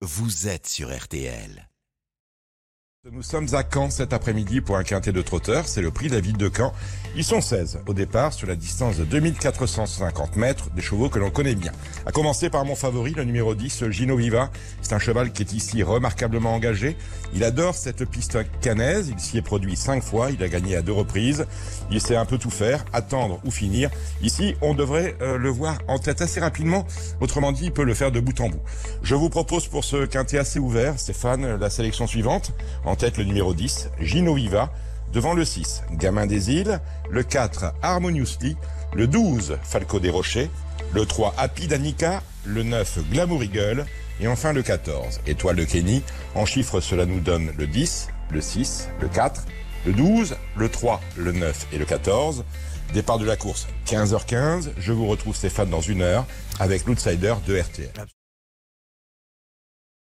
vous êtes sur RTL. Nous sommes à Caen cet après-midi pour un quintet de trotteurs. C'est le prix ville de Caen. Ils sont 16 au départ sur la distance de 2450 mètres, des chevaux que l'on connaît bien. À commencer par mon favori, le numéro 10, Gino Viva. C'est un cheval qui est ici remarquablement engagé. Il adore cette piste canaise. Il s'y est produit cinq fois. Il a gagné à deux reprises. Il sait un peu tout faire, attendre ou finir. Ici, on devrait euh, le voir en tête assez rapidement. Autrement dit, il peut le faire de bout en bout. Je vous propose pour ce quintet assez ouvert, Stéphane, la sélection suivante. Tête, le numéro 10, Gino Viva. Devant le 6, Gamin des îles. Le 4, Harmoniously. Le 12, Falco des Rochers. Le 3, Happy Danica. Le 9, Glamour Eagle. Et enfin le 14, Étoile de Kenny. En chiffres, cela nous donne le 10, le 6, le 4, le 12, le 3, le 9 et le 14. Départ de la course, 15h15. Je vous retrouve Stéphane dans une heure avec l'outsider de RTL.